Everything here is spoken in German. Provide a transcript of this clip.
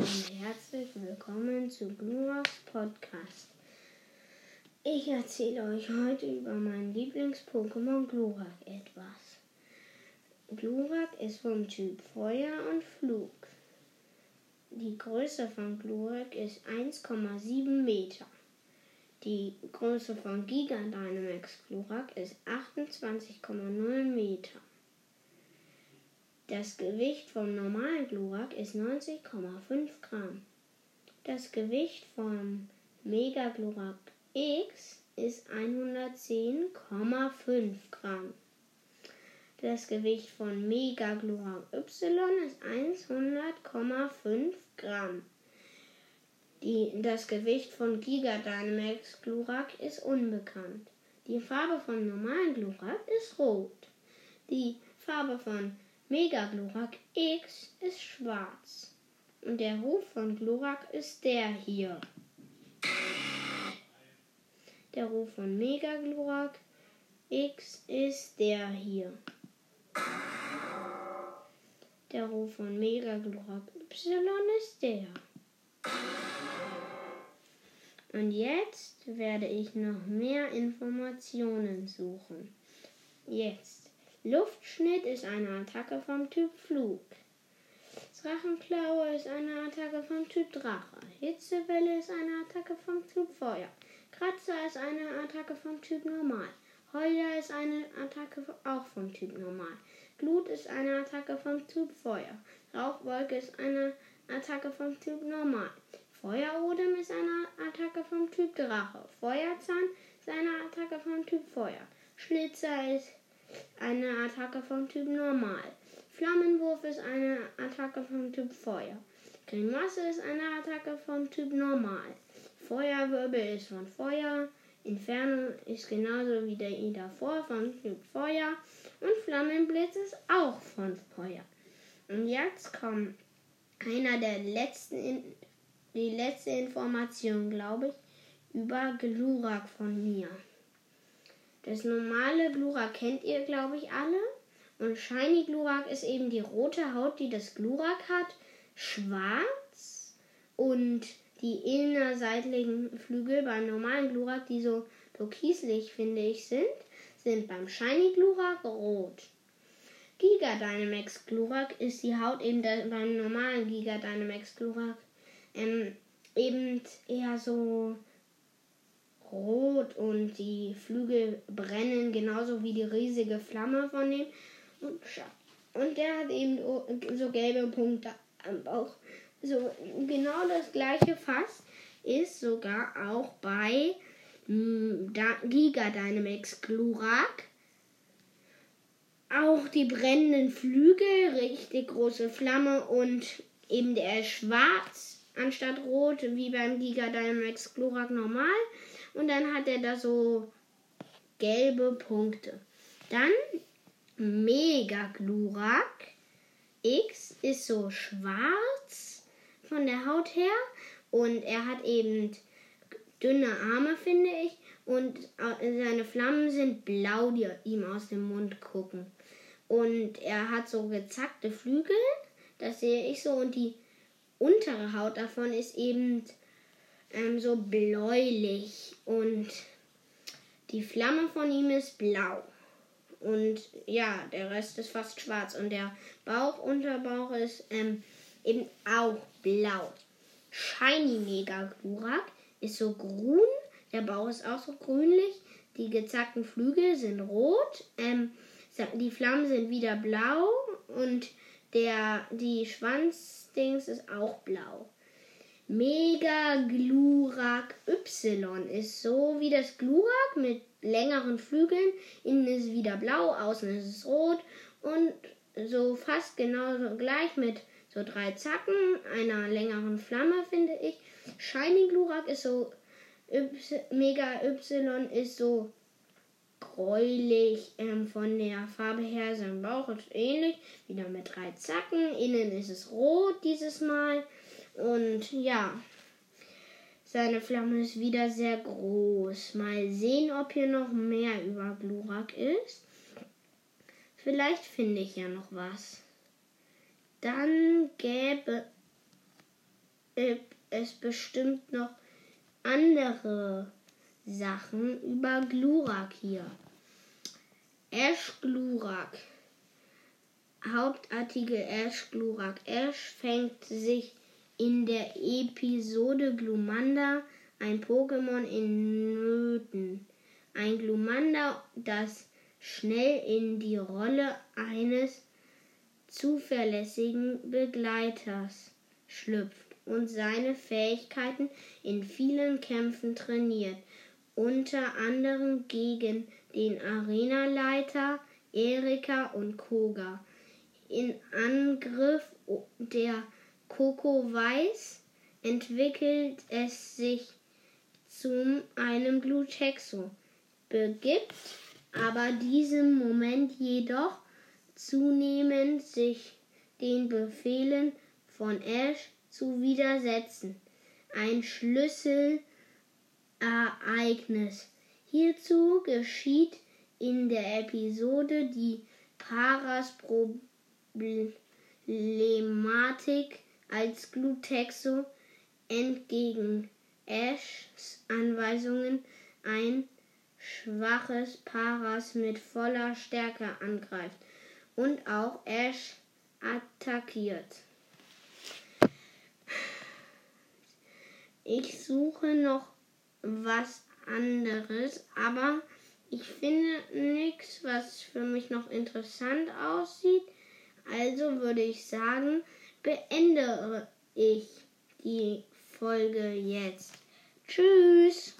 und herzlich willkommen zu Gluraks Podcast. Ich erzähle euch heute über meinen Lieblings-Pokémon Glurak etwas. Glurak ist vom Typ Feuer und Flug. Die Größe von Glurak ist 1,7 Meter. Die Größe von Giga Dynamax Glurak ist 28,0 Meter. Das Gewicht vom normalen Glurak ist 90,5 Gramm. Das Gewicht vom Mega Glurak X ist 110,5 Gramm. Das Gewicht von Mega Glurak Y ist 100,5 Gramm. Die, das Gewicht von Giga Dynamax Glurak ist unbekannt. Die Farbe von normalen Glurak ist rot. Die Farbe von Mega Glurak X ist schwarz. Und der Ruf von Glurak ist der hier. Der Ruf von Mega Glurak X ist der hier. Der Ruf von Mega Glurak Y ist der. Und jetzt werde ich noch mehr Informationen suchen. Jetzt. Luftschnitt ist eine Attacke vom Typ Flug. Drachenklaue ist eine Attacke vom Typ Drache. Hitzewelle ist eine Attacke vom Typ Feuer. Kratzer ist eine Attacke vom Typ Normal. Heuler ist eine Attacke auch vom Typ Normal. Glut ist eine Attacke vom Typ Feuer. Rauchwolke ist eine Attacke vom Typ Normal. Feuerodem ist eine Attacke vom Typ Drache. Feuerzahn ist eine Attacke vom Typ Feuer. Schlitzer ist eine Attacke vom Typ Normal. Flammenwurf ist eine Attacke vom Typ Feuer. Grimasse ist eine Attacke vom Typ Normal. Feuerwirbel ist von Feuer. Inferno ist genauso wie der I davor vom Typ Feuer. Und Flammenblitz ist auch von Feuer. Und jetzt kommt einer der letzten, die letzte Information, glaube ich, über Glurak von mir. Das normale Glurak kennt ihr, glaube ich, alle. Und Shiny Glurak ist eben die rote Haut, die das Glurak hat, schwarz und die innerseitlichen Flügel beim normalen Glurak, die so türkislich, finde ich, sind, sind beim Shiny Glurak rot. Giga Dynamax Glurak ist die Haut eben beim normalen Giga Dynamax Glurak ähm, eben eher so rot und die Flügel brennen genauso wie die riesige Flamme von dem. Und, und der hat eben so gelbe Punkte am Bauch. So genau das gleiche Fass ist sogar auch bei hm, Giga Dynamax Glurak. Auch die brennenden Flügel, richtig große Flamme und eben der schwarz anstatt rot, wie beim Giga Dynamax Glurak normal. Und dann hat er da so gelbe Punkte. Dann Mega Glurak X ist so schwarz von der Haut her und er hat eben dünne Arme, finde ich. Und seine Flammen sind blau, die ihm aus dem Mund gucken. Und er hat so gezackte Flügel, das sehe ich so. Und die untere Haut davon ist eben ähm, so bläulich. Und die Flamme von ihm ist blau. Und ja, der Rest ist fast schwarz. Und der Bauch, Unterbauch ist ähm, eben auch blau. Shiny Mega Glurak ist so grün. Der Bauch ist auch so grünlich. Die gezackten Flügel sind rot. Ähm, die Flammen sind wieder blau. Und der, die Schwanzdings ist auch blau. Mega Glurak Y ist so wie das Glurak mit längeren Flügeln. Innen ist es wieder blau, außen ist es rot und so fast genauso gleich mit so drei Zacken, einer längeren Flamme, finde ich. Shiny Glurak ist so y, Mega Y ist so gräulich ähm, von der Farbe her. Sein Bauch ist ähnlich, wieder mit drei Zacken. Innen ist es rot dieses Mal. Und ja, seine Flamme ist wieder sehr groß. Mal sehen, ob hier noch mehr über Glurak ist. Vielleicht finde ich ja noch was. Dann gäbe es bestimmt noch andere Sachen über Glurak hier. Ash Glurak. Hauptartikel Ash Glurak. Ash fängt sich in der Episode Glumanda ein Pokémon in Nöten. Ein Glumanda, das schnell in die Rolle eines zuverlässigen Begleiters schlüpft und seine Fähigkeiten in vielen Kämpfen trainiert, unter anderem gegen den Arenaleiter Erika und Koga. In Angriff der Coco Weiß entwickelt es sich zu einem Glutexo, begibt aber diesem Moment jedoch zunehmend sich den Befehlen von Ash zu widersetzen. Ein Schlüsselereignis. Hierzu geschieht in der Episode die Paras Problematik als Glutexo entgegen Ashs Anweisungen ein schwaches Paras mit voller Stärke angreift und auch Ash attackiert. Ich suche noch was anderes, aber ich finde nichts, was für mich noch interessant aussieht. Also würde ich sagen, beende ich die Folge jetzt. Tschüss.